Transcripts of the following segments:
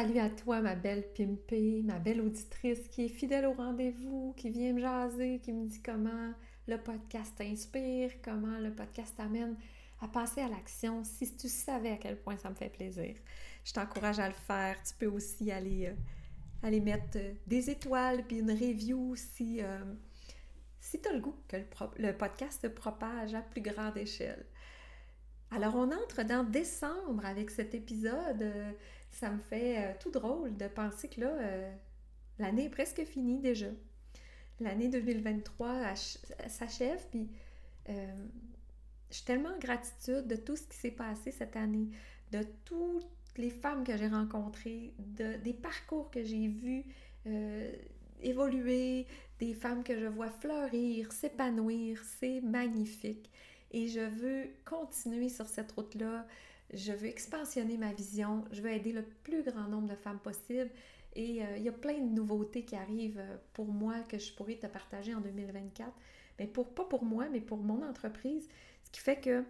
Salut à toi, ma belle pimpée, ma belle auditrice qui est fidèle au rendez-vous, qui vient me jaser, qui me dit comment le podcast t'inspire, comment le podcast t'amène à passer à l'action. Si tu savais à quel point ça me fait plaisir, je t'encourage à le faire. Tu peux aussi aller, euh, aller mettre euh, des étoiles puis une review si, euh, si tu as le goût que le, le podcast se propage à plus grande échelle. Alors, on entre dans décembre avec cet épisode ça me fait euh, tout drôle de penser que là, euh, l'année est presque finie déjà. L'année 2023 s'achève, puis euh, je suis tellement en gratitude de tout ce qui s'est passé cette année, de toutes les femmes que j'ai rencontrées, de, des parcours que j'ai vus évoluer, des femmes que je vois fleurir, s'épanouir. C'est magnifique. Et je veux continuer sur cette route-là je veux expansionner ma vision, je veux aider le plus grand nombre de femmes possible. Et euh, il y a plein de nouveautés qui arrivent euh, pour moi que je pourrais te partager en 2024. Mais pour, pas pour moi, mais pour mon entreprise. Ce qui fait que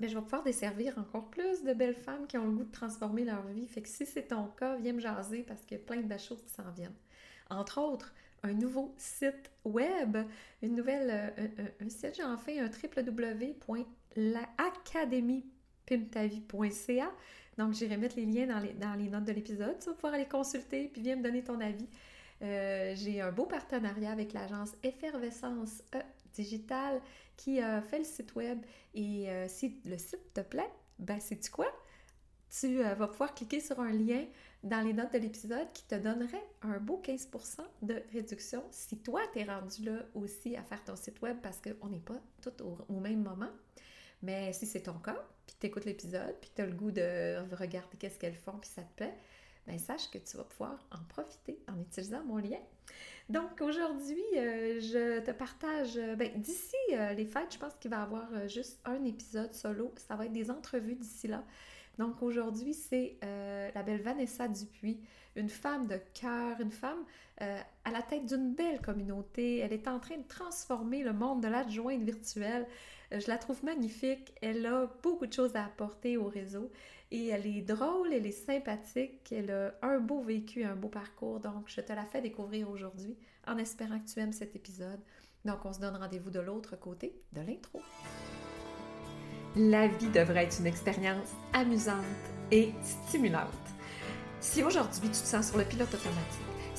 ben, je vais pouvoir desservir encore plus de belles femmes qui ont le goût de transformer leur vie. Fait que si c'est ton cas, viens me jaser parce qu'il y a plein de belles choses qui s'en viennent. Entre autres, un nouveau site web, une nouvelle, euh, un, site, j'ai enfin un www.l'académie.com pimtavie.ca. Donc, j'irai mettre les liens dans les, dans les notes de l'épisode. Tu vas pouvoir aller consulter puis viens me donner ton avis. Euh, j'ai un beau partenariat avec l'agence Effervescence e Digital qui fait le site web. Et euh, si le site te plaît, ben, c'est quoi? Tu euh, vas pouvoir cliquer sur un lien dans les notes de l'épisode qui te donnerait un beau 15% de réduction si toi, tu es rendu là aussi à faire ton site web parce qu'on n'est pas tout au même moment. Mais si c'est ton cas, puis tu écoutes l'épisode, puis tu as le goût de regarder qu'est-ce qu'elles font, puis ça te plaît, bien sache que tu vas pouvoir en profiter en utilisant mon lien. Donc aujourd'hui, euh, je te partage, euh, ben, d'ici euh, les fêtes, je pense qu'il va y avoir juste un épisode solo. Ça va être des entrevues d'ici là. Donc aujourd'hui, c'est la belle Vanessa Dupuis, une femme de cœur, une femme à la tête d'une belle communauté. Elle est en train de transformer le monde de l'adjointe virtuelle. Je la trouve magnifique. Elle a beaucoup de choses à apporter au réseau et elle est drôle, elle est sympathique, elle a un beau vécu, un beau parcours. Donc, je te la fais découvrir aujourd'hui en espérant que tu aimes cet épisode. Donc, on se donne rendez-vous de l'autre côté de l'intro. La vie devrait être une expérience amusante et stimulante. Si aujourd'hui tu te sens sur le pilote automatique,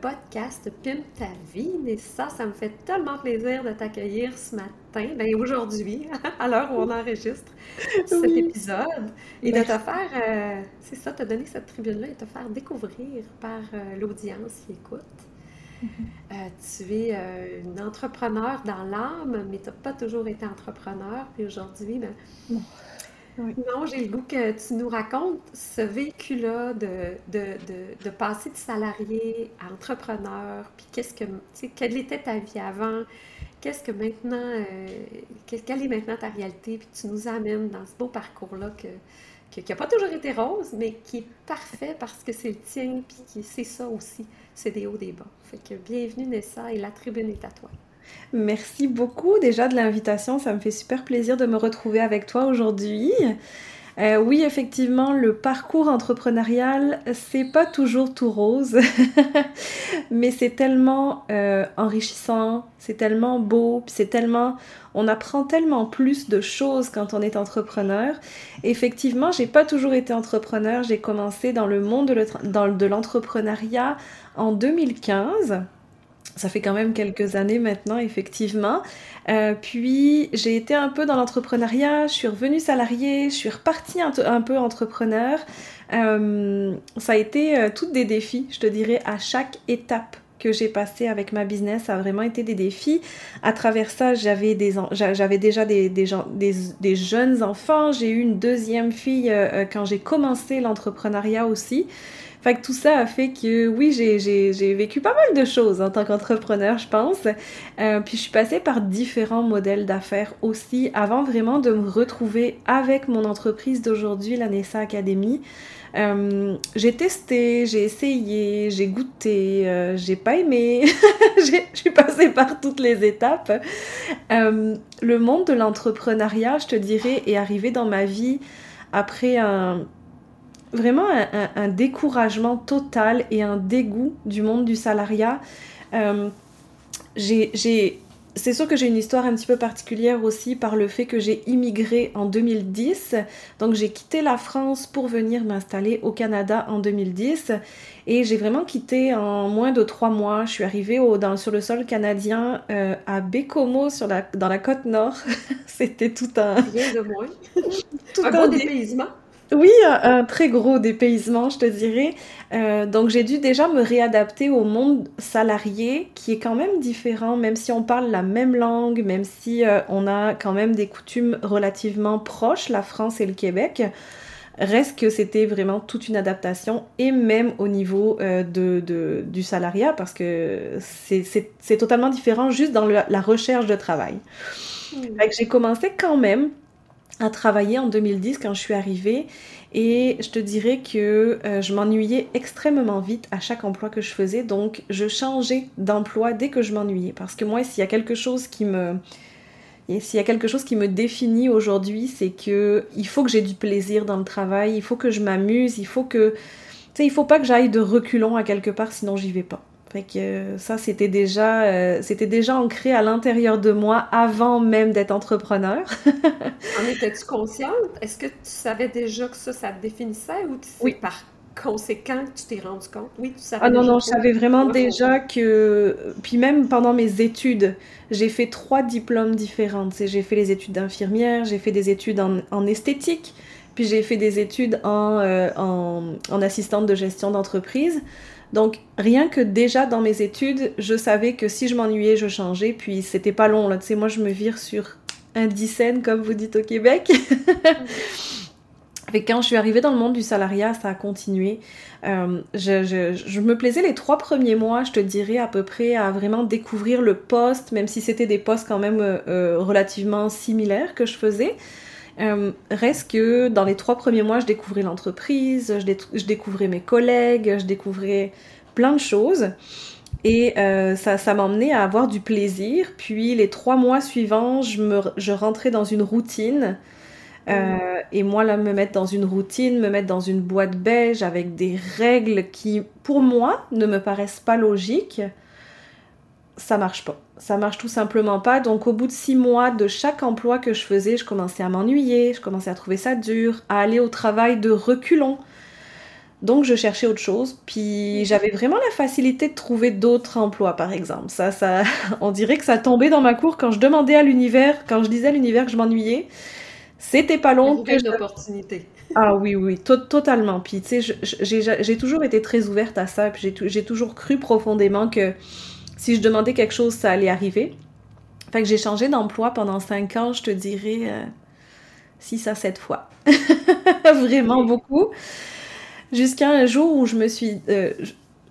podcast Pimp ta vie. Et ça, ça me fait tellement plaisir de t'accueillir ce matin, ben aujourd'hui, à l'heure où on enregistre cet épisode, et de te faire, euh, c'est ça, te donner cette tribune-là et te faire découvrir par euh, l'audience qui écoute. Mm-hmm. Euh, tu es une entrepreneur dans l'âme, mais tu n'as pas toujours été entrepreneur. Puis aujourd'hui, ben, non, j'ai le goût que tu nous racontes ce vécu-là de, passer de salarié à entrepreneur, puis qu'est-ce que, tu quelle était ta vie avant, qu'est-ce que maintenant, euh, quelle est maintenant ta réalité, puis tu nous amènes dans ce beau parcours-là que, qui n'a pas toujours été rose, mais qui est parfait parce que c'est le tien, puis c'est ça aussi, c'est des hauts, des bas. Fait que bienvenue Nessa et la tribune est à toi. Merci beaucoup déjà de l'invitation. Ça me fait super plaisir de me retrouver avec toi aujourd'hui. Euh, oui, effectivement, le parcours entrepreneurial, c'est pas toujours tout rose, mais c'est tellement euh, enrichissant, c'est tellement beau, c'est tellement, on apprend tellement plus de choses quand on est entrepreneur. Effectivement, j'ai pas toujours été entrepreneur. J'ai commencé dans le monde de l'entrepreneuriat en 2015. Ça fait quand même quelques années maintenant, effectivement. Euh, puis j'ai été un peu dans l'entrepreneuriat, je suis revenue salariée, je suis repartie un, peu entrepreneur. Euh, ça a été euh, toutes des défis, je te dirais, à chaque étape que j'ai passée avec ma business, ça a vraiment été des défis. À travers ça, j'avais déjà des, jeunes enfants. J'ai eu une deuxième fille quand j'ai commencé l'entrepreneuriat aussi. Fait que tout ça a fait que oui, j'ai vécu pas mal de choses en tant qu'entrepreneur, je pense. Euh, puis je suis passée par différents modèles d'affaires aussi avant vraiment de me retrouver avec mon entreprise d'aujourd'hui, la Nessa Academy. Euh, j'ai testé, j'ai essayé, j'ai goûté, euh, j'ai pas aimé, je suis passée par toutes les étapes. le monde de l'entrepreneuriat, je te dirais, est arrivé dans ma vie après un, vraiment un, découragement total et un dégoût du monde du salariat. Euh, c'est sûr que j'ai une histoire un petit peu particulière aussi par le fait que j'ai immigré en 2010. Donc j'ai quitté la France pour venir m'installer au Canada en 2010. Et j'ai vraiment quitté en moins de trois mois. Je suis arrivée au, dans, sur le sol canadien euh, à Bécomo, sur la, dans la côte nord. C'était tout un... Rien de moins. tout un, un dépaysement. Oui, un, très gros dépaysement, je te dirais. Euh, donc j'ai dû déjà me réadapter au monde salarié qui est quand même différent, même si on parle la même langue, même si euh, on a quand même des coutumes relativement proches, la France et le Québec. Reste que c'était vraiment toute une adaptation et même au niveau euh, de, du salariat parce que c'est totalement différent juste dans la recherche de travail. Mmh. J'ai commencé quand même à travailler en 2010 quand je suis arrivée. Et je te dirais que euh, je m'ennuyais extrêmement vite à chaque emploi que je faisais. Donc je changeais d'emploi dès que je m'ennuyais. Parce que moi s'il y a quelque chose qui me s'il y a quelque chose qui me définit aujourd'hui c'est que il faut que j'ai du plaisir dans le travail. Il faut que je m'amuse. Il faut que tu sais il faut pas que j'aille de reculons à quelque part sinon j'y vais pas fait que ça, c'était déjà, euh, c'était déjà ancré à l'intérieur de moi avant même d'être entrepreneur. en étais-tu consciente? Est-ce que tu savais déjà que ça, ça te définissait ou oui. par conséquent que tu t'es rendu compte? Oui, tu savais Ah non, non, je savais vraiment déjà que... Puis même pendant mes études, j'ai fait trois diplômes différents. J'ai fait les études d'infirmière, j'ai fait des études en, esthétique, puis j'ai fait des études en, euh, en, en assistante de gestion d'entreprise. Donc, rien que déjà dans mes études, je savais que si je m'ennuyais, je changeais. Puis, c'était pas long, là. Tu moi, je me vire sur un dixaine, comme vous dites au Québec. Et quand je suis arrivée dans le monde du salariat, ça a continué. Euh, je, me plaisais les trois premiers mois, je te dirais à peu près, à vraiment découvrir le poste, même si c'était des postes quand même euh, euh, relativement similaires que je faisais. Euh, reste que dans les trois premiers mois, je découvrais l'entreprise, je, découvrais mes collègues, je découvrais plein de choses. Et euh, ça, ça m'emmenait à avoir du plaisir. Puis les trois mois suivants, je, me, je rentrais dans une routine. Euh, et moi, là, me mettre dans une routine, me mettre dans une boîte beige avec des règles qui, pour moi, ne me paraissent pas logiques, ça marche pas ça marche tout simplement pas. Donc au bout de six mois de chaque emploi que je faisais, je commençais à m'ennuyer, je commençais à trouver ça dur, à aller au travail de reculons. Donc je cherchais autre chose, puis j'avais vraiment la facilité de trouver d'autres emplois par exemple. Ça, ça, on dirait que ça tombait dans ma cour quand je demandais à l'univers, quand je disais à l'univers que je m'ennuyais. C'était pas long que d'opportunités. Ah oui, oui, totalement. Puis tu sais, j'ai toujours été très ouverte à ça, puis j'ai toujours cru profondément que si je demandais quelque chose, ça allait arriver. Fait que j'ai changé d'emploi pendant cinq ans, je te dirais 6 euh, à 7 fois. Vraiment beaucoup. Jusqu'à un jour où je me suis... Euh,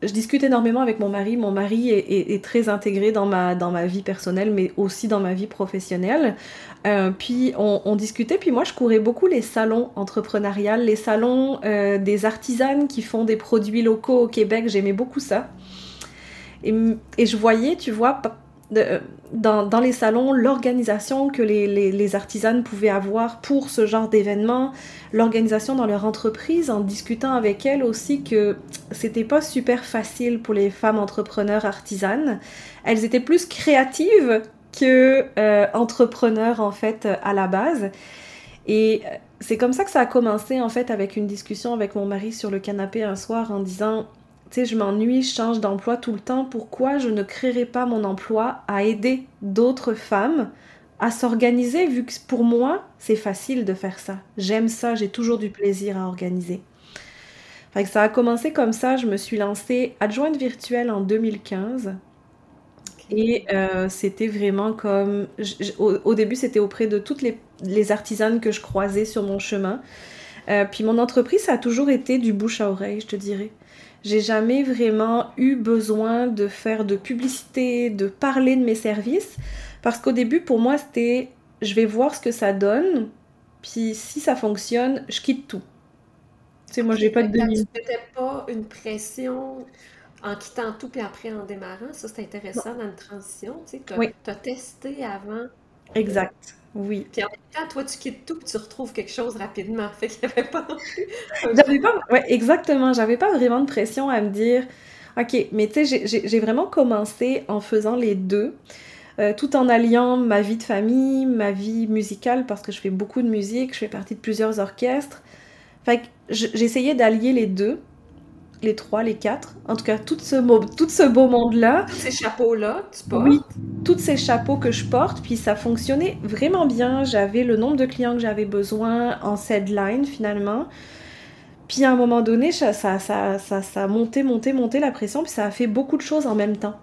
je, discute énormément avec mon mari. Mon mari est, très intégré dans ma, dans ma vie personnelle, mais aussi dans ma vie professionnelle. Euh, puis on, discutait, puis moi je courais beaucoup les salons entrepreneuriales, les salons des artisanes qui font des produits locaux au Québec. J'aimais beaucoup ça. Et, je voyais, tu vois, euh, dans, les salons, l'organisation que les, artisanes pouvaient avoir pour ce genre d'événement, l'organisation dans leur entreprise, en discutant avec elles aussi que c'était pas super facile pour les femmes entrepreneurs artisanes. Elles étaient plus créatives que euh, en fait à la base. Et euh, c'est comme ça que ça a commencé en fait avec une discussion avec mon mari sur le canapé un soir en disant tu sais, je m'ennuie, je change d'emploi tout le temps, pourquoi je ne créerais pas mon emploi à aider d'autres femmes à s'organiser, vu que pour moi, c'est facile de faire ça. J'aime ça, j'ai toujours du plaisir à organiser. Fait que ça a commencé comme ça, je me suis lancée adjointe virtuelle en 2015. Et euh, c'était vraiment comme... au, début, c'était auprès de toutes les, artisanes que je croisais sur mon chemin. Euh, puis mon entreprise, ça a toujours été du bouche à oreille, je te dirais. J'ai jamais vraiment eu besoin de faire de publicité, de parler de mes services. Parce qu'au début, pour moi, c'était je vais voir ce que ça donne, puis si ça fonctionne, je quitte tout. Tu sais, moi, j'ai pas de demi. C'était pas une pression en quittant tout, puis après en démarrant. Ça, c'est intéressant dans une transition. Tu sais, tu as, testé avant. Exact. Oui. Puis en même temps, toi, tu quittes tout, puis tu retrouves quelque chose rapidement. Fait qu'il n'y avait pas non plus. J'avais pas. Ouais, exactement. J'avais pas vraiment de pression à me dire. OK, mais tu sais, j'ai vraiment commencé en faisant les deux. Euh, tout en alliant ma vie de famille, ma vie musicale, parce que je fais beaucoup de musique, je fais partie de plusieurs orchestres. Fait que j'essayais d'allier les deux, les trois, les quatre, en tout cas tout ce, tout ce beau monde-là. Tous ces chapeaux-là, tu portes. Oui, tous ces chapeaux que je porte, puis ça fonctionnait vraiment bien. J'avais le nombre de clients que j'avais besoin en line finalement. Puis à un moment donné, ça, ça, ça, ça, ça a monté, monté, monté la pression, puis ça a fait beaucoup de choses en même temps.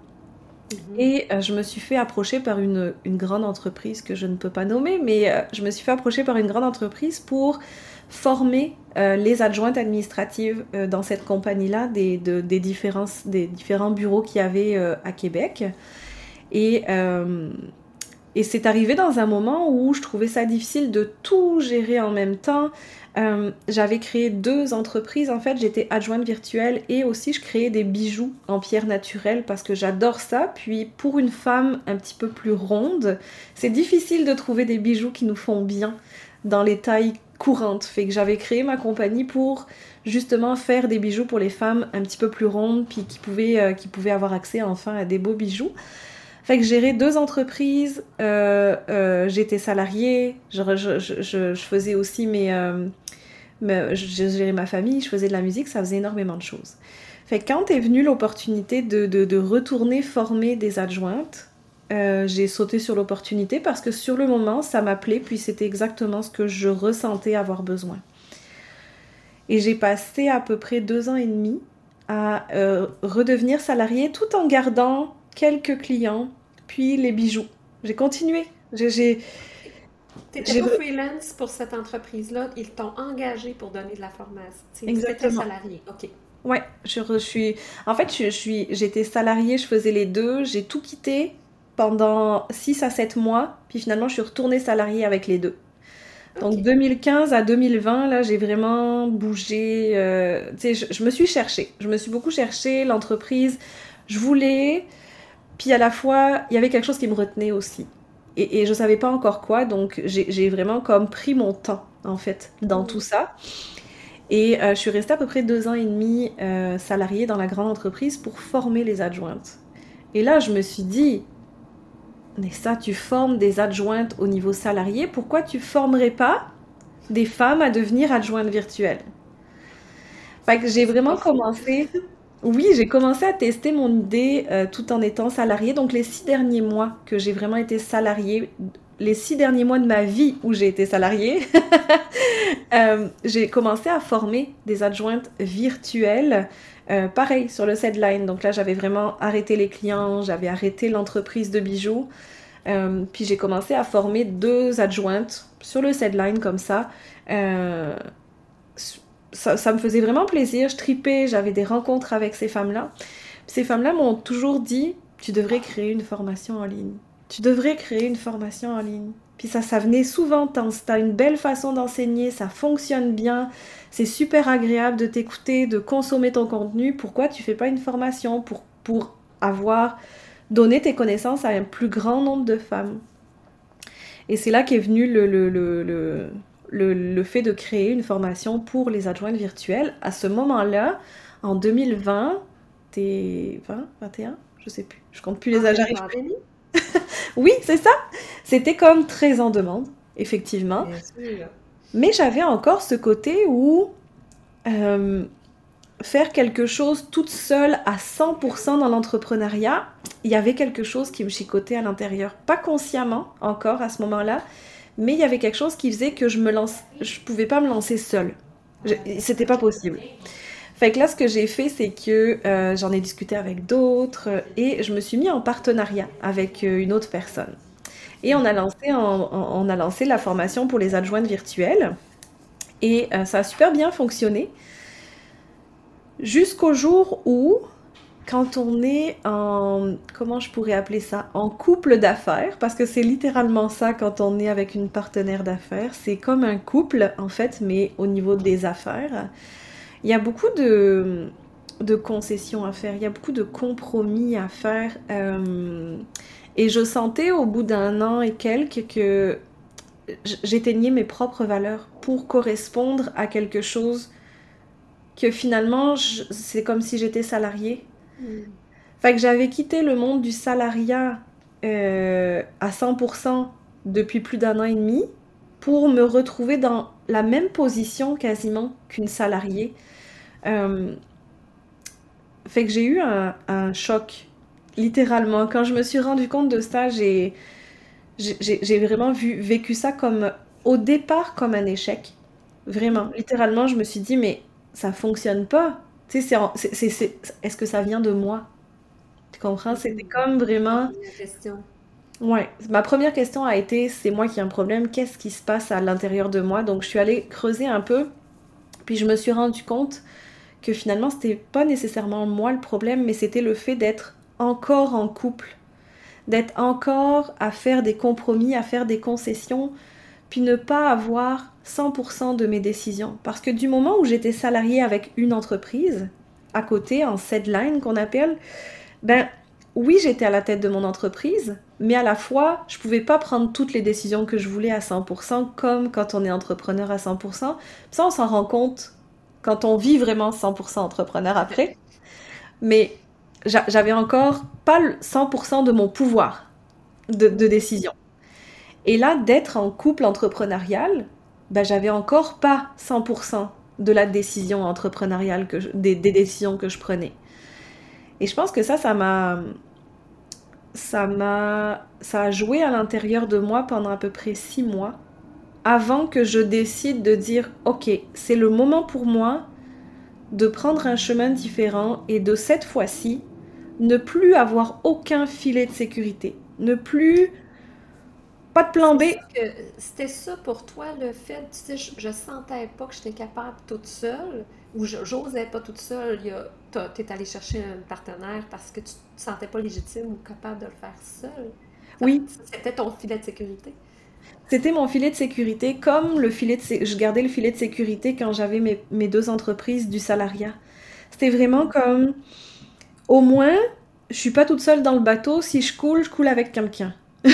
Mhm. Et euh, je me suis fait approcher par une, une, grande entreprise que je ne peux pas nommer, mais euh, je me suis fait approcher par une grande entreprise pour former euh, les adjointes administratives dans cette compagnie-là des, des, différents, des différents bureaux qu'il y avait à Québec. Et, et c'est arrivé dans un moment où je trouvais ça difficile de tout gérer en même temps. Euh, j'avais créé deux entreprises. En fait, j'étais adjointe virtuelle et aussi je créais des bijoux en pierre naturelle parce que j'adore ça. Puis pour une femme un petit peu plus ronde, c'est difficile de trouver des bijoux qui nous font bien dans les tailles courantes. Fait que j'avais créé ma compagnie pour justement faire des bijoux pour les femmes un petit peu plus rondes puis qui pouvaient, euh, qui pouvaient avoir accès enfin à des beaux bijoux. Fait que gérer deux entreprises, euh, j'étais salariée, je, je, faisais aussi mes, je gérais ma famille, je faisais de la musique, ça faisait énormément de choses. Fait que quand est venue l'opportunité de, de, retourner former des adjointes, euh, j'ai sauté sur l'opportunité parce que sur le moment, ça m'appelait, puis c'était exactement ce que je ressentais avoir besoin. Et j'ai passé à peu près deux ans et demi à euh, redevenir salariée tout en gardant quelques clients, puis les bijoux. J'ai continué. J'ai T'étais pas freelance pour cette entreprise-là, ils t'ont engagé pour donner de la formation. Exactement. salarié, ok. Ouais, je, suis. En fait, je, suis. J'étais salariée, je faisais les deux. J'ai tout quitté pendant 6 à 7 mois, puis finalement, je suis retournée salariée avec les deux. Donc 2015 à 2020, là, j'ai vraiment bougé. Euh, tu sais, je, me suis cherchée. Je me suis beaucoup cherchée. L'entreprise, je voulais. Puis à la fois, il y avait quelque chose qui me retenait aussi et, et je savais pas encore quoi, donc j'ai vraiment comme pris mon temps en fait dans tout ça. Et euh, je suis restée à peu près deux ans et demi euh, salariée dans la grande entreprise pour former les adjointes. Et là, je me suis dit, mais ça, tu formes des adjointes au niveau salarié, pourquoi tu formerais pas des femmes à devenir adjointes virtuelles? Fait que j'ai vraiment commencé oui, j'ai commencé à tester mon idée euh, tout en étant salariée. Donc les six derniers mois que j'ai vraiment été salariée, les six derniers mois de ma vie où j'ai été salariée, euh, j'ai commencé à former des adjointes virtuelles. Euh, pareil sur le Sedline. Donc là, j'avais vraiment arrêté les clients, j'avais arrêté l'entreprise de bijoux. puis j'ai commencé à former deux adjointes sur le Sedline comme ça ça, me faisait vraiment plaisir, je tripais, j'avais des rencontres avec ces femmes-là. Ces femmes-là m'ont toujours dit, tu devrais créer une formation en ligne. Tu devrais créer une formation en ligne. Puis ça, ça venait souvent, t'as une belle façon d'enseigner, ça fonctionne bien, c'est super agréable de t'écouter, de consommer ton contenu. Pourquoi tu fais pas une formation pour, pour avoir donné tes connaissances à un plus grand nombre de femmes? Et c'est là qu'est venu le, le, le le, fait de créer une formation pour les adjointes virtuelles. À ce moment-là, en 2020, t'es 20, 21, je sais plus, je compte plus les âges. oui, c'est ça. C'était comme très en demande, effectivement. Mais j'avais encore ce côté où euh, faire quelque chose toute seule à 100% dans l'entrepreneuriat, il y avait quelque chose qui me chicotait à l'intérieur. Pas consciemment encore à ce moment-là, mais il y avait quelque chose qui faisait que je me lance, je pouvais pas me lancer seule. C'était pas possible. Fait que là, ce que j'ai fait, c'est que euh, j'en ai discuté avec d'autres et je me suis mis en partenariat avec euh, une autre personne. Et on a lancé, on a lancé la formation pour les adjointes virtuelles. Et euh, ça a super bien fonctionné. Jusqu'au jour où, quand on est en, comment je pourrais appeler ça, en couple d'affaires, parce que c'est littéralement ça quand on est avec une partenaire d'affaires, c'est comme un couple en fait, mais au niveau des affaires. Il y a beaucoup de, concessions à faire, il y a beaucoup de compromis à faire. Euh, et je sentais au bout d'un an et quelques que j'éteignais mes propres valeurs pour correspondre à quelque chose que finalement, c'est comme si j'étais salariée. Mm. Fait que j'avais quitté le monde du salariat euh, à 100% depuis plus d'un an et demi pour me retrouver dans la même position quasiment qu'une salariée. Euh, fait que j'ai eu un, choc, littéralement. Quand je me suis rendu compte de ça, j'ai, j'ai, vraiment vu, vécu ça comme, au départ, comme un échec. Vraiment, littéralement, je me suis dit, mais ça fonctionne pas. Tu sais, c'est, est-ce que ça vient de moi? Tu comprends? C'était comme vraiment... Question. Ouais, ma première question a été, c'est moi qui ai un problème, qu'est-ce qui se passe à l'intérieur de moi? Donc je suis allée creuser un peu, puis je me suis rendu compte que finalement c'était pas nécessairement moi le problème, mais c'était le fait d'être encore en couple, d'être encore à faire des compromis, à faire des concessions, puis ne pas avoir 100% de mes décisions. Parce que du moment où j'étais salariée avec une entreprise, à côté, en line qu'on appelle, ben oui, j'étais à la tête de mon entreprise, mais à la fois, je pouvais pas prendre toutes les décisions que je voulais à 100%, comme quand on est entrepreneur à 100%. Ça, on s'en rend compte quand on vit vraiment 100% entrepreneur après. Mais j'avais encore pas 100% de mon pouvoir de, décision. Et là, d'être en couple entrepreneurial, ben, j'avais encore pas 100% de la décision entrepreneuriale, que des, des, décisions que je prenais. Et je pense que ça, ça m'a... Ça m'a... Ça a joué à l'intérieur de moi pendant à peu près six mois avant que je décide de dire ok, c'est le moment pour moi de prendre un chemin différent et de cette fois-ci ne plus avoir aucun filet de sécurité, ne plus pas de plan B. C'était ça pour toi le fait, tu sais, je, sentais pas que j'étais capable toute seule ou j'osais pas toute seule. Tu es allé chercher un partenaire parce que tu te sentais pas légitime ou capable de le faire seule. Oui. C'était ton filet de sécurité. C'était mon filet de sécurité, comme le filet de je gardais le filet de sécurité quand j'avais mes, deux entreprises du salariat. C'était vraiment comme, au moins, je suis pas toute seule dans le bateau. Si je coule, je coule avec quelqu'un.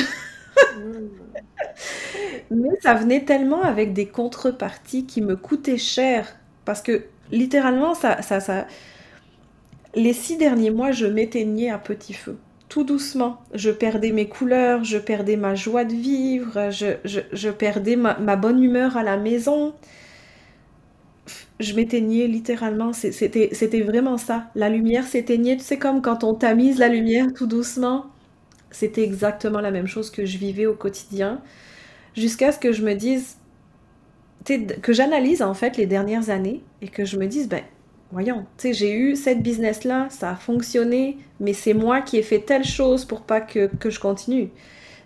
Mais ça venait tellement avec des contreparties qui me coûtaient cher. Parce que littéralement, ça, ça, ça... les six derniers mois, je m'éteignais à petit feu tout doucement. Je perdais mes couleurs, je perdais ma joie de vivre, je, perdais ma, bonne humeur à la maison. Je m'éteignais littéralement, c'était vraiment ça. La lumière s'éteignait, tu sais, comme quand on tamise la lumière tout doucement. C'était exactement la même chose que je vivais au quotidien, jusqu'à ce que je me dise, que j'analyse en fait les dernières années et que je me dise, ben, voyons, tu sais, j'ai eu cette business-là, ça a fonctionné, mais c'est moi qui ai fait telle chose pour pas que, je continue.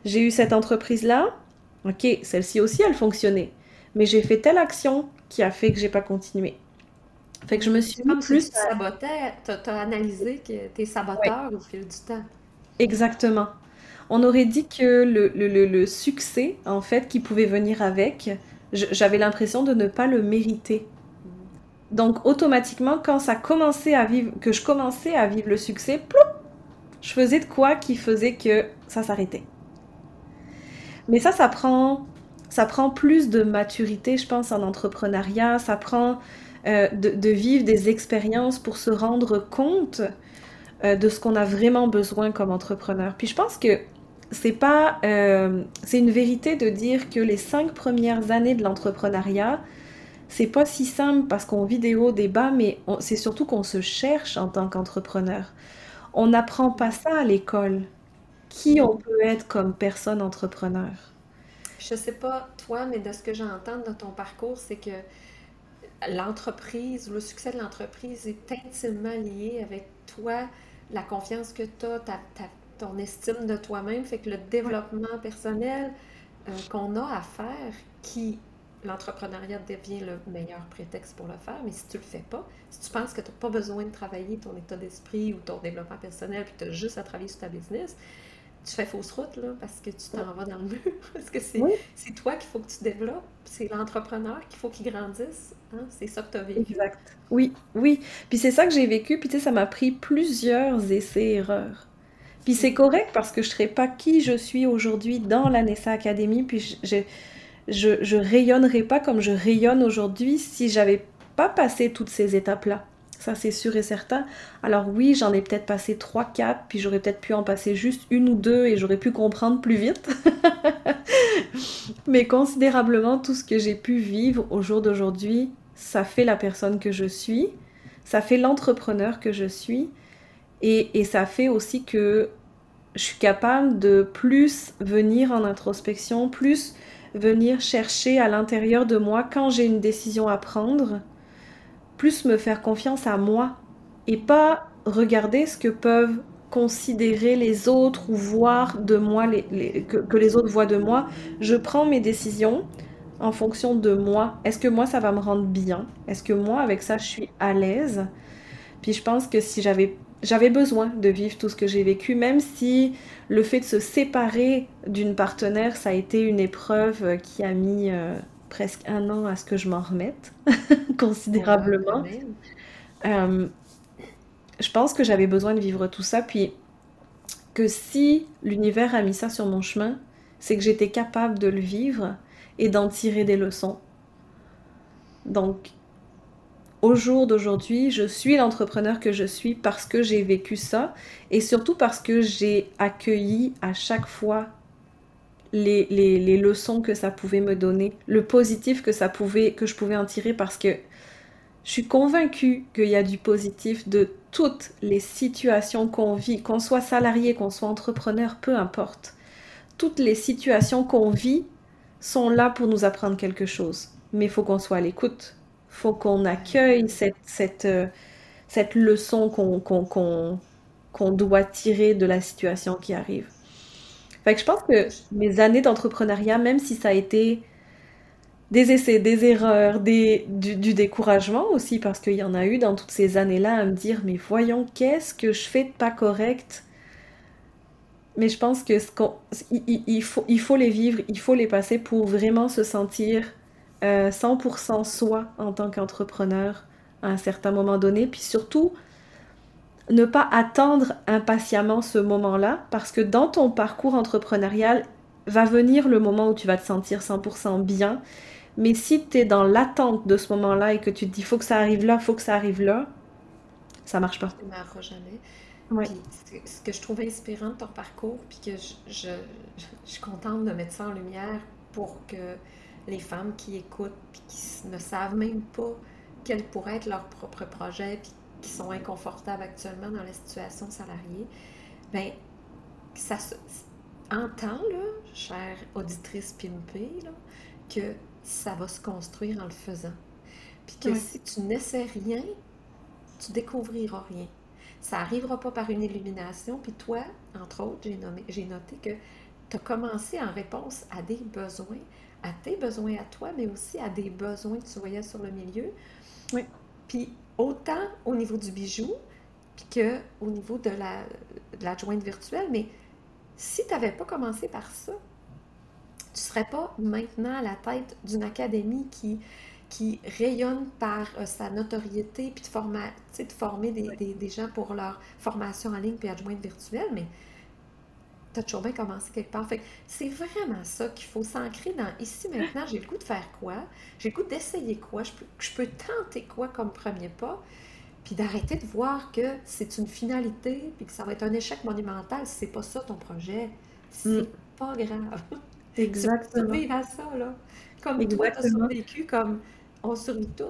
J'ai eu cette entreprise-là, ok, celle-ci aussi, elle fonctionnait, mais j'ai fait telle action qui a fait que j'ai pas continué. Fait que je me suis mis plus... tu sabotais, t'as analysé que t'es saboteur au fil du temps. Exactement. On aurait dit que le, le succès, en fait, qui pouvait venir avec, j'avais l'impression de ne pas le mériter donc automatiquement, quand ça commençait à vivre, que je commençais à vivre le succès, je faisais de quoi qui faisait que ça s'arrêtait. Mais ça, ça prend, ça prend plus de maturité, je pense, en entrepreneuriat. Ça prend euh, de, vivre des expériences pour se rendre compte euh, de ce qu'on a vraiment besoin comme entrepreneur. Puis je pense que c'est pas, euh, c'est une vérité de dire que les cinq premières années de l'entrepreneuriat, c'est pas si simple parce qu'on vit des hauts, des bas, mais c'est surtout qu'on se cherche en tant qu'entrepreneur. On n'apprend pas ça à l'école. Qui on peut être comme personne entrepreneur? Je sais pas toi, mais de ce que j'entends de ton parcours, c'est que l'entreprise, le succès de l'entreprise est intimement lié avec toi, la confiance que tu as, ton estime de toi-même. Fait que le développement personnel euh, qu'on a à faire, qui l'entrepreneuriat devient le meilleur prétexte pour le faire, mais si tu le fais pas, si tu penses que tu n'as pas besoin de travailler ton état d'esprit ou ton développement personnel, puis tu as juste à travailler sur ta business, tu fais fausse route, là, parce que tu t'en vas dans le mur. parce que c'est toi qu'il faut que tu développes. C'est l'entrepreneur qu'il faut qu'il grandisse. Hein. C'est ça que tu as vécu. Exact. Oui, oui. Puis c'est ça que j'ai vécu. Puis tu sais, ça m'a pris plusieurs essais-erreurs. Puis c'est mm. correct parce que je ne serais pas qui je suis aujourd'hui dans la Nessa Academy. Puis je, je, je rayonnerais pas comme je rayonne aujourd'hui si j'avais pas passé toutes ces étapes-là. Ça, c'est sûr et certain. Alors oui, j'en ai peut-être passé 3, 4, puis j'aurais peut-être pu en passer juste une ou deux et j'aurais pu comprendre plus vite. Mais considérablement, tout ce que j'ai pu vivre au jour d'aujourd'hui, ça fait la personne que je suis, ça fait l'entrepreneur que je suis, et, et ça fait aussi que je suis capable de plus venir en introspection, plus venir chercher à l'intérieur de moi quand j'ai une décision à prendre plus me faire confiance à moi et pas regarder ce que peuvent considérer les autres ou voir de moi, les, que, les autres voient de moi. Je prends mes décisions en fonction de moi. Est-ce que moi, ça va me rendre bien? Est-ce que moi, avec ça, je suis à l'aise? Puis je pense que si j'avais j'avais besoin de vivre tout ce que j'ai vécu, même si le fait de se séparer d'une partenaire, ça a été une épreuve qui a mis euh, presque un an à ce que je m'en remette, considérablement. Euh, je pense que j'avais besoin de vivre tout ça, puis que si l'univers a mis ça sur mon chemin, c'est que j'étais capable de le vivre et d'en tirer des leçons. Donc, au jour d'aujourd'hui, je suis l'entrepreneur que je suis parce que j'ai vécu ça et surtout parce que j'ai accueilli à chaque fois les, leçons que ça pouvait me donner, le positif que ça pouvait, que je pouvais en tirer parce que je suis convaincue qu'il y a du positif de toutes les situations qu'on vit, qu'on soit salarié, qu'on soit entrepreneur, peu importe. Toutes les situations qu'on vit sont là pour nous apprendre quelque chose. Mais il faut qu'on soit à l'écoute. Faut qu'on accueille cette, cette, euh, cette leçon qu'on doit tirer de la situation qui arrive. Fait je pense que mes années d'entrepreneuriat, même si ça a été des essais, des erreurs, des, du, découragement aussi, parce qu'il y en a eu dans toutes ces années-là à me dire, mais voyons, qu'est-ce que je fais de pas correct? Mais je pense que ce il, faut, il faut les vivre, il faut les passer pour vraiment se sentir 100% euh, soi en tant qu'entrepreneur à un certain moment donné, puis surtout ne pas attendre impatiemment ce moment-là, parce que dans ton parcours entrepreneurial va venir le moment où tu vas te sentir 100% bien. Mais si tu es dans l'attente de ce moment-là et que tu te dis faut que ça arrive là, faut que ça arrive là, ça marche pas. Ça marchera jamais. Ouais. ce que je trouve inspirant de ton parcours, puis que je, je, suis contente de mettre ça en lumière pour que les femmes qui écoutent, puis qui ne savent même pas quel pourrait être leur propre projet, puis qui sont inconfortables actuellement dans la situation salariée, bien, ça se... Entends, là, chère auditrice pimpée, là, que ça va se construire en le faisant. Puis que si tu n'essaies rien, tu découvriras rien. Ça n'arrivera pas par une illumination. Puis toi, entre autres, j'ai noté que tu as commencé en réponse à des besoins, à tes besoins à toi, mais aussi à des besoins que tu voyais sur le milieu. Oui. Puis autant au niveau du bijou qu'au niveau de la, de jointe virtuelle. Mais si tu n'avais pas commencé par ça, tu ne serais pas maintenant à la tête d'une académie qui, qui rayonne par euh, sa notoriété, puis de, de former des, des, gens pour leur formation en ligne puis adjointe virtuelle, mais tu as toujours bien commencé quelque part. Fait c'est vraiment ça qu'il faut s'ancrer dans ici maintenant, j'ai le goût de faire quoi, j'ai le goût d'essayer quoi, je peux, je peux tenter quoi comme premier pas, puis d'arrêter de voir que c'est une finalité, puis que ça va être un échec monumental si c'est pas ça ton projet. C'est mm. pas grave. Exactement. Tu à ça, là. Comme toi, tu as survécu, comme On survit tout.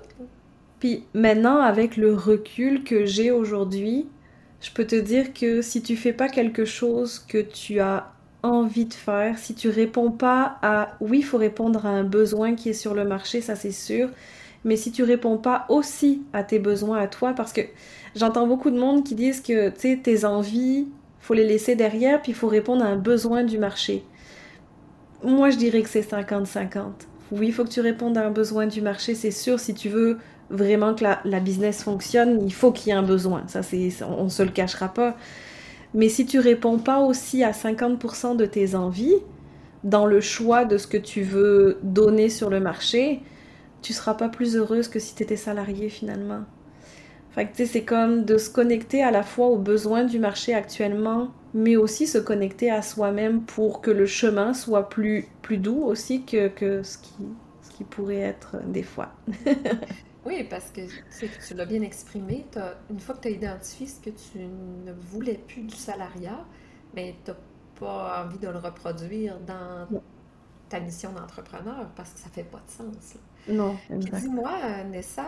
Puis maintenant, avec le recul que j'ai aujourd'hui, je peux te dire que si tu fais pas quelque chose que tu as envie de faire, si tu réponds pas à oui, il faut répondre à un besoin qui est sur le marché, ça c'est sûr, mais si tu réponds pas aussi à tes besoins à toi, parce que j'entends beaucoup de monde qui disent que tes envies, faut les laisser derrière, puis il faut répondre à un besoin du marché. Moi, je dirais que c'est 50-50. Oui, il faut que tu répondes à un besoin du marché, c'est sûr, si tu veux vraiment que la, business fonctionne, il faut qu'il y ait un besoin. Ça, c'est, on ne se le cachera pas. Mais si tu réponds pas aussi à 50% de tes envies dans le choix de ce que tu veux donner sur le marché, tu seras pas plus heureuse que si tu étais salarié finalement. C'est comme de se connecter à la fois aux besoins du marché actuellement, mais aussi se connecter à soi-même pour que le chemin soit plus, plus doux aussi que, que ce, qui, ce qui pourrait être des fois. Oui, parce que tu l'as bien exprimé. une fois que tu as identifié ce que tu ne voulais plus du salariat, mais ben, tu n'as pas envie de le reproduire dans ta mission d'entrepreneur parce que ça fait pas de sens. Non. Dis-moi, Nessa,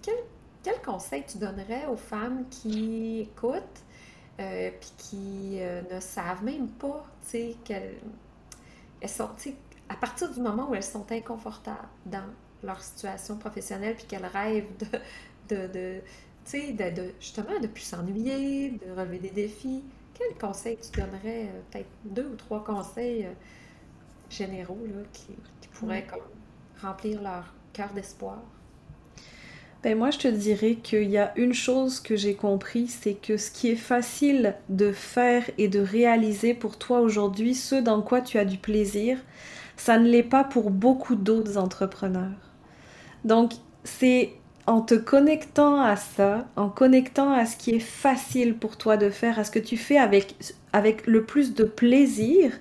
quel, quel, conseil tu donnerais aux femmes qui écoutent et euh, qui euh, ne savent même pas qu'elles elles sont, à partir du moment où elles sont inconfortables dans leur situation professionnelle, puis qu'elles rêvent de, de, de tu sais, de, justement, de plus s'ennuyer, de relever des défis. Quels conseils tu donnerais, euh, peut-être deux ou trois conseils euh, généraux là, qui, qui, pourraient comme, remplir leur cœur d'espoir? Ben moi, je te dirais qu'il y a une chose que j'ai compris, c'est que ce qui est facile de faire et de réaliser pour toi aujourd'hui, ce dans quoi tu as du plaisir, ça ne l'est pas pour beaucoup d'autres entrepreneurs. Donc, c'est en te connectant à ça, en connectant à ce qui est facile pour toi de faire, à ce que tu fais avec, avec le plus de plaisir,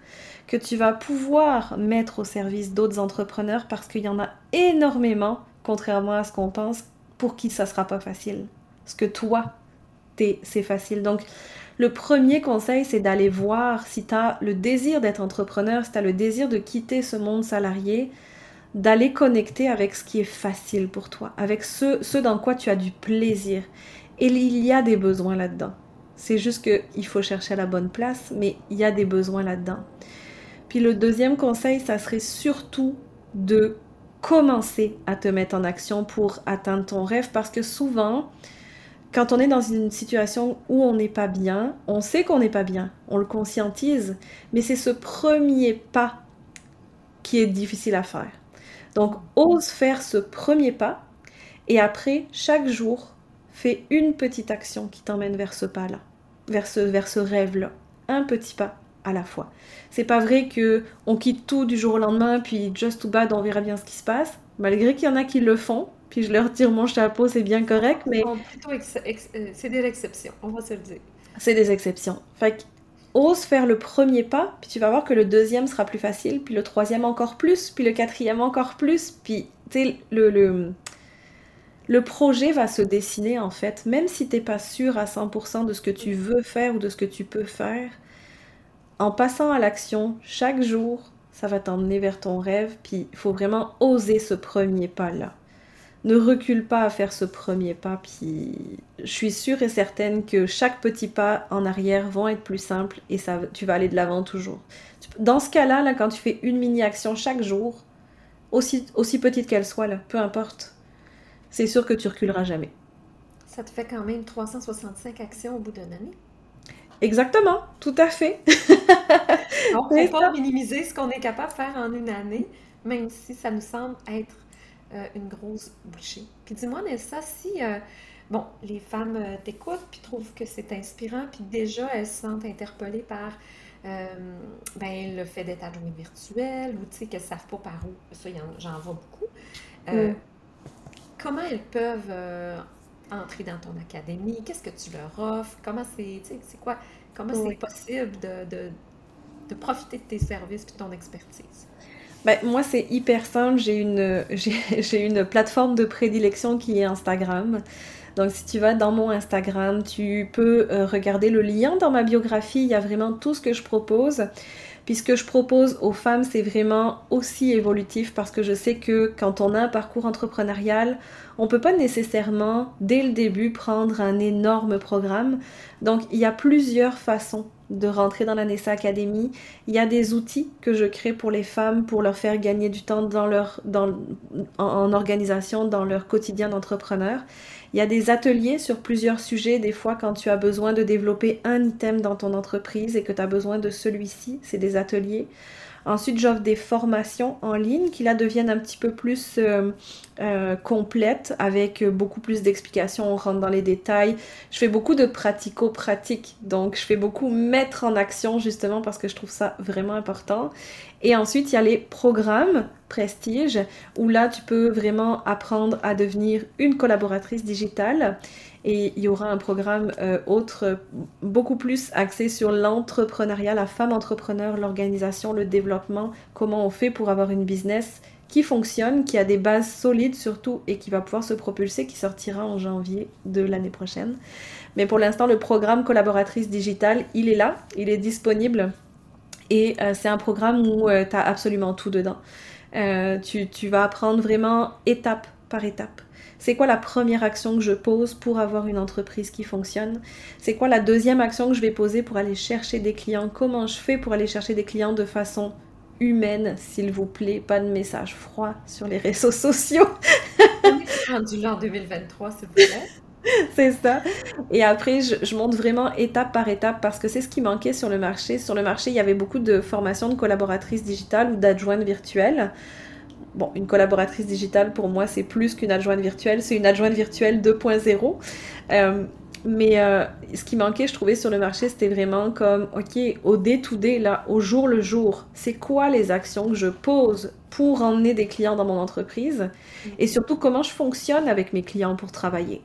que tu vas pouvoir mettre au service d'autres entrepreneurs parce qu'il y en a énormément, contrairement à ce qu'on pense, pour qui ça sera pas facile. Ce que toi, c'est facile. Donc, le premier conseil, c'est d'aller voir si tu as le désir d'être entrepreneur, si tu as le désir de quitter ce monde salarié, d'aller connecter avec ce qui est facile pour toi, avec ce, ce dans quoi tu as du plaisir. Et il y a des besoins là-dedans. C'est juste qu'il faut chercher à la bonne place, mais il y a des besoins là-dedans. Puis le deuxième conseil, ça serait surtout de commencer à te mettre en action pour atteindre ton rêve, parce que souvent, quand on est dans une situation où on n'est pas bien, on sait qu'on n'est pas bien, on le conscientise, mais c'est ce premier pas qui est difficile à faire. Donc, ose faire ce premier pas et après, chaque jour, fais une petite action qui t'emmène vers ce pas-là, vers ce, vers ce rêve-là. Un petit pas à la fois. C'est pas vrai que on quitte tout du jour au lendemain, puis just too bad, on verra bien ce qui se passe. Malgré qu'il y en a qui le font, puis je leur tire mon chapeau, c'est bien correct, mais... Euh, c'est des exceptions, on va se le dire. C'est des exceptions. Fait ose faire le premier pas, puis tu vas voir que le deuxième sera plus facile, puis le troisième encore plus, puis le quatrième encore plus, puis le, le, le projet va se dessiner en fait, même si t'es pas sûr à 100% de ce que tu veux faire ou de ce que tu peux faire, en passant à l'action chaque jour, ça va t'emmener vers ton rêve, puis il faut vraiment oser ce premier pas-là ne recule pas à faire ce premier pas, puis je suis sûre et certaine que chaque petit pas en arrière vont être plus simples et ça, tu vas aller de l'avant toujours. Dans ce cas-là, là, quand tu fais une mini-action chaque jour, aussi, aussi petite qu'elle soit, là, peu importe, c'est sûr que tu reculeras jamais. Ça te fait quand même 365 actions au bout d'une année? Exactement, tout à fait. On ne peut pas minimiser ce qu'on est capable de faire en une année, même si ça nous semble être euh, une grosse bouchée. Puis dis-moi, Nessa, si, euh, bon, les femmes euh, t'écoutent, puis trouvent que c'est inspirant, puis déjà elles se sentent interpellées par ben, le fait d'être adjoint virtuel, ou tu sais, qu'elles ne savent pas par où, ça, j'en vois beaucoup. Mm. Comment elles peuvent entrer dans ton académie? Qu'est-ce que tu leur offres? Comment c'est, c'est quoi, comment c'est possible de, de, de profiter de tes services et de ton expertise? Ben, moi, c'est hyper simple. J'ai une, j'ai, une plateforme de prédilection qui est Instagram. Donc, si tu vas dans mon Instagram, tu peux euh, regarder le lien dans ma biographie. Il y a vraiment tout ce que je propose. Puis ce que je propose aux femmes, c'est vraiment aussi évolutif parce que je sais que quand on a un parcours entrepreneurial, on ne peut pas nécessairement, dès le début, prendre un énorme programme. Donc, il y a plusieurs façons de rentrer dans la Nessa Academy. Il y a des outils que je crée pour les femmes pour leur faire gagner du temps dans leur, dans, en, organisation, dans leur quotidien d'entrepreneur. Il y a des ateliers sur plusieurs sujets. Des fois, quand tu as besoin de développer un item dans ton entreprise et que tu as besoin de celui-ci, c'est des ateliers. Ensuite, j'offre des formations en ligne qui là deviennent un petit peu plus euh, euh, complètes avec beaucoup plus d'explications. On rentre dans les détails. Je fais beaucoup de pratico-pratique. Donc, je fais beaucoup mettre en action justement parce que je trouve ça vraiment important. Et ensuite, il y a les programmes prestige où là, tu peux vraiment apprendre à devenir une collaboratrice digitale et il y aura un programme euh, autre, beaucoup plus axé sur l'entrepreneuriat, la femme entrepreneur, l'organisation, le développement, comment on fait pour avoir une business qui fonctionne, qui a des bases solides surtout et qui va pouvoir se propulser, qui sortira en janvier de l'année prochaine. Mais pour l'instant, le programme collaboratrice digitale, il est là, il est disponible et euh, c'est un programme où euh, tu as absolument tout dedans. tu, tu vas apprendre vraiment étape par étape. C'est quoi la première action que je pose pour avoir une entreprise qui fonctionne? C'est quoi la deuxième action que je vais poser pour aller chercher des clients? Comment je fais pour aller chercher des clients de façon humaine, s'il vous plaît, pas de messages froids sur les réseaux sociaux. là en 2023, s'il vous plaît. C'est ça. Et après, je, monte vraiment étape par étape parce que c'est ce qui manquait sur le marché. Sur le marché, il y avait beaucoup de formations de collaboratrices digitales ou d'adjointes virtuelles bon, une collaboratrice digitale, pour moi, c'est plus qu'une adjointe virtuelle, c'est une adjointe virtuelle 2.0. Euh, mais euh, ce qui manquait, je trouvais, sur le marché, c'était vraiment comme, OK, au day-to-day, là, au jour le jour, c'est quoi les actions que je pose pour emmener des clients dans mon entreprise? Et surtout comment je fonctionne avec mes clients pour travailler?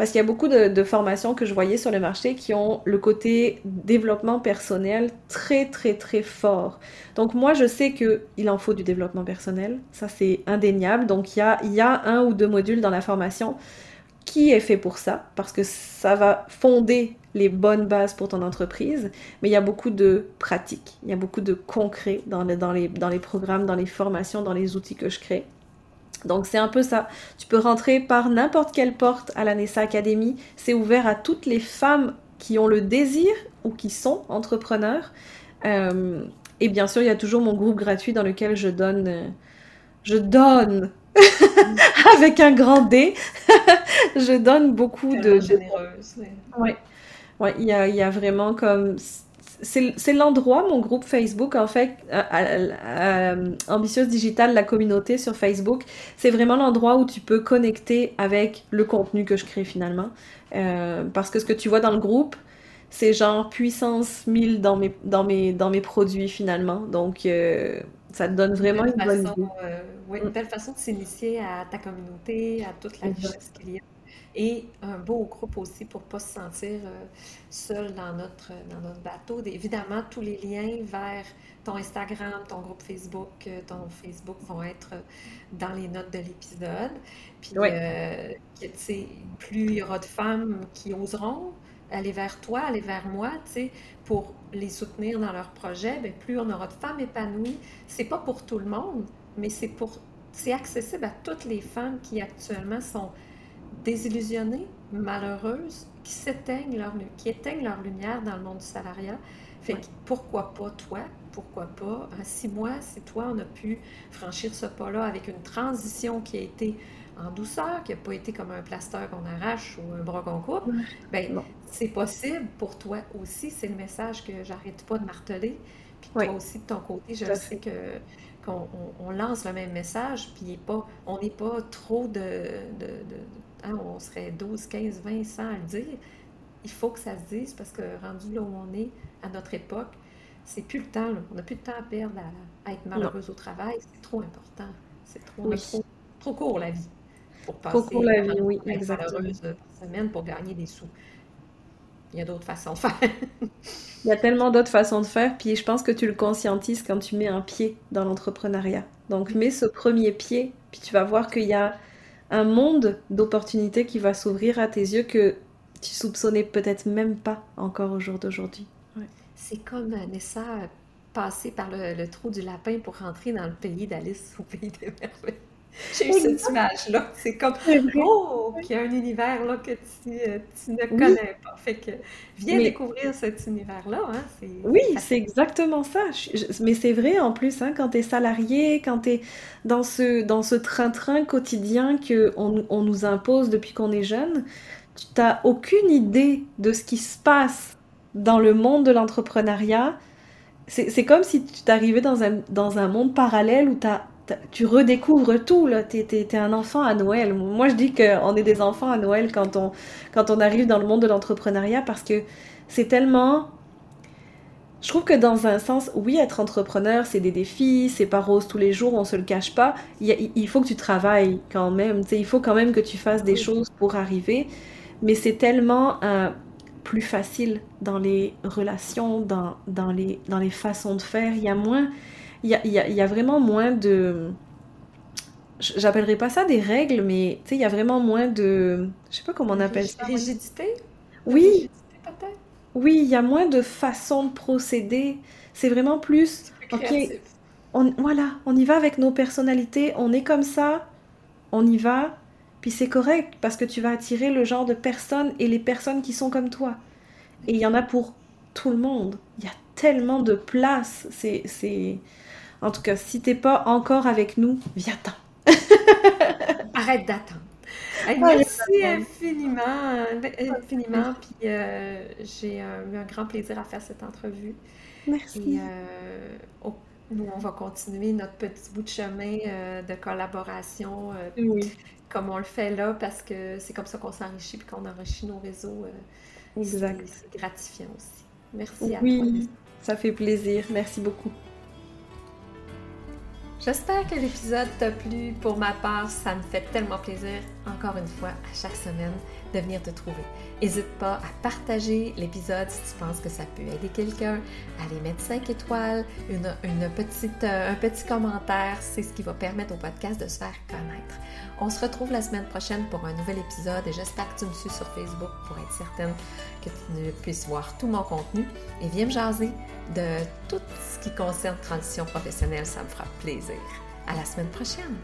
Parce qu'il y a beaucoup de, formations que je voyais sur le marché qui ont le côté développement personnel très, très, très fort. Donc moi, je sais qu'il en faut du développement personnel. Ça, c'est indéniable. Donc il y a, un ou deux modules dans la formation qui est fait pour ça, parce que ça va fonder les bonnes bases pour ton entreprise, mais il y a beaucoup de pratiques, il y a beaucoup de concret dans les programmes, dans les formations, dans les outils que je crée. Donc c'est un peu ça. Tu peux rentrer par n'importe quelle porte à la Nessa Academy. C'est ouvert à toutes les femmes qui ont le désir ou qui sont entrepreneurs. Euh, et bien sûr, il y a toujours mon groupe gratuit dans lequel je donne... Euh, je donne avec un grand D. je donne beaucoup de... Généreuse. Oui. Ouais, il y a, il y a vraiment comme c'est l'endroit, mon groupe Facebook, en fait, Ambitieuse Digitale, la communauté sur Facebook, c'est vraiment l'endroit où tu peux connecter avec le contenu que je crée finalement. Euh, parce que ce que tu vois dans le groupe, c'est genre puissance 1000 dans mes, dans mes, dans mes produits finalement. Donc, euh, ça te donne vraiment une, bonne idée. Euh, une mm. belle façon de s'initier à ta communauté, à toute la richesse qu'il y a et un beau groupe aussi pour ne pas se sentir euh, seul dans notre, dans notre bateau. Évidemment, tous les liens vers ton Instagram, ton groupe Facebook, euh, ton Facebook vont être dans les notes de l'épisode. Puis, euh, plus il y aura de femmes qui oseront aller vers toi, aller vers moi, tu sais, pour les soutenir dans leurs projets, bien, plus on aura de femmes épanouies. C'est pas pour tout le monde, mais c'est pour c'est accessible à toutes les femmes qui actuellement sont désillusionnées, malheureuses, qui s'éteignent leur, qui éteignent leur lumière dans le monde du salariat. Fait que pourquoi pas toi? Pourquoi pas? En six mois, si toi, on a pu franchir ce pas-là avec une transition qui a été en douceur, qui n'a pas été comme un plaster qu'on arrache ou un bras qu'on coupe, ben, c'est possible pour toi aussi. C'est le message que j'arrête pas de marteler. Puis toi aussi, de ton côté, je sais que qu'on lance le même message, puis pas, on n'est pas trop de Hein, on serait 12, 15, 20, 100 à le dire. Il faut que ça se dise parce que rendu là où on est, à notre époque, c'est plus le temps. On n'a plus de temps à perdre à, être malheureuse au travail. C'est trop important. C'est trop, trop, court la vie pour passer trop court la vie, oui, malheureuse par semaine pour gagner des sous. Il y a d'autres façons de faire. Il y a tellement d'autres façons de faire, puis je pense que tu le conscientises quand tu mets un pied dans l'entrepreneuriat. Donc mets ce premier pied, puis tu vas voir qu'il y a un monde d'opportunités qui va s'ouvrir à tes yeux que tu soupçonnais peut-être même pas encore au jour d'aujourd'hui. C'est comme, Nessa, passer par le, trou du lapin pour rentrer dans le pays d'Alice au pays des merveilles. J'ai eu cette image-là. C'est comme, oh, qu'il y a un univers là, que tu, euh, ne connais pas. Fait que viens découvrir cet univers-là. Hein, oui, c'est exactement ça. mais c'est vrai en plus, hein, quand tu es salarié, quand tu es dans ce, dans ce train-train quotidien qu'on on nous impose depuis qu'on est jeune, tu n'as aucune idée de ce qui se passe dans le monde de l'entrepreneuriat. C'est comme si tu t'arrivais dans un, dans un monde parallèle où as, tu redécouvres tout. Tu es, un enfant à Noël. Moi, je dis qu'on est des enfants à Noël quand on, quand on arrive dans le monde de l'entrepreneuriat parce que c'est tellement... Je trouve que dans un sens, oui, être entrepreneur, c'est des défis, c'est pas rose tous les jours, on se le cache pas. Il, il faut que tu travailles quand même. Il faut quand même que tu fasses des choses pour arriver mais c'est tellement euh, plus facile dans les relations, dans, dans, les, dans les façons de faire. Il y a moins, il y a, il y a, vraiment moins de... J'appellerais pas ça des règles, mais tu sais, il y a vraiment moins de... Je sais pas comment on appelle ça. Rigidité? Oui. oui, il y a moins de façons de procéder. C'est vraiment plus... Ok, on, voilà, on y va avec nos personnalités, on est comme ça, on y va, puis c'est correct parce que tu vas attirer le genre de personnes et les personnes qui sont comme toi. Et il y en a pour tout le monde. Il y a tellement de place. C'est, c'est... En tout cas, si t'es pas encore avec nous, viens-t'en. Arrête d'attendre. merci infiniment, infiniment. Puis euh, j'ai eu un grand plaisir à faire cette entrevue. Merci. Et, euh, nous, on va continuer notre petit bout de chemin euh, de collaboration. oui comme on le fait là, parce que c'est comme ça qu'on s'enrichit et qu'on enrichit nos réseaux. Euh, exact. C'est gratifiant aussi. Merci à toi. Oui, ça fait plaisir. Merci beaucoup. J'espère que l'épisode t'a plu. Pour ma part, ça me fait tellement plaisir, encore une fois, à chaque semaine, de venir te trouver. N'hésite pas à partager l'épisode si tu penses que ça peut aider quelqu'un, à aller mettre 5 étoiles, une, une petite, euh, un petit commentaire. C'est ce qui va permettre au podcast de se faire connaître. On se retrouve la semaine prochaine pour un nouvel épisode et j'espère que tu me suis sur Facebook pour être certaine que tu puisses voir tout mon contenu et viens me jaser de tout ce qui concerne transition professionnelle, ça me fera plaisir. À la semaine prochaine!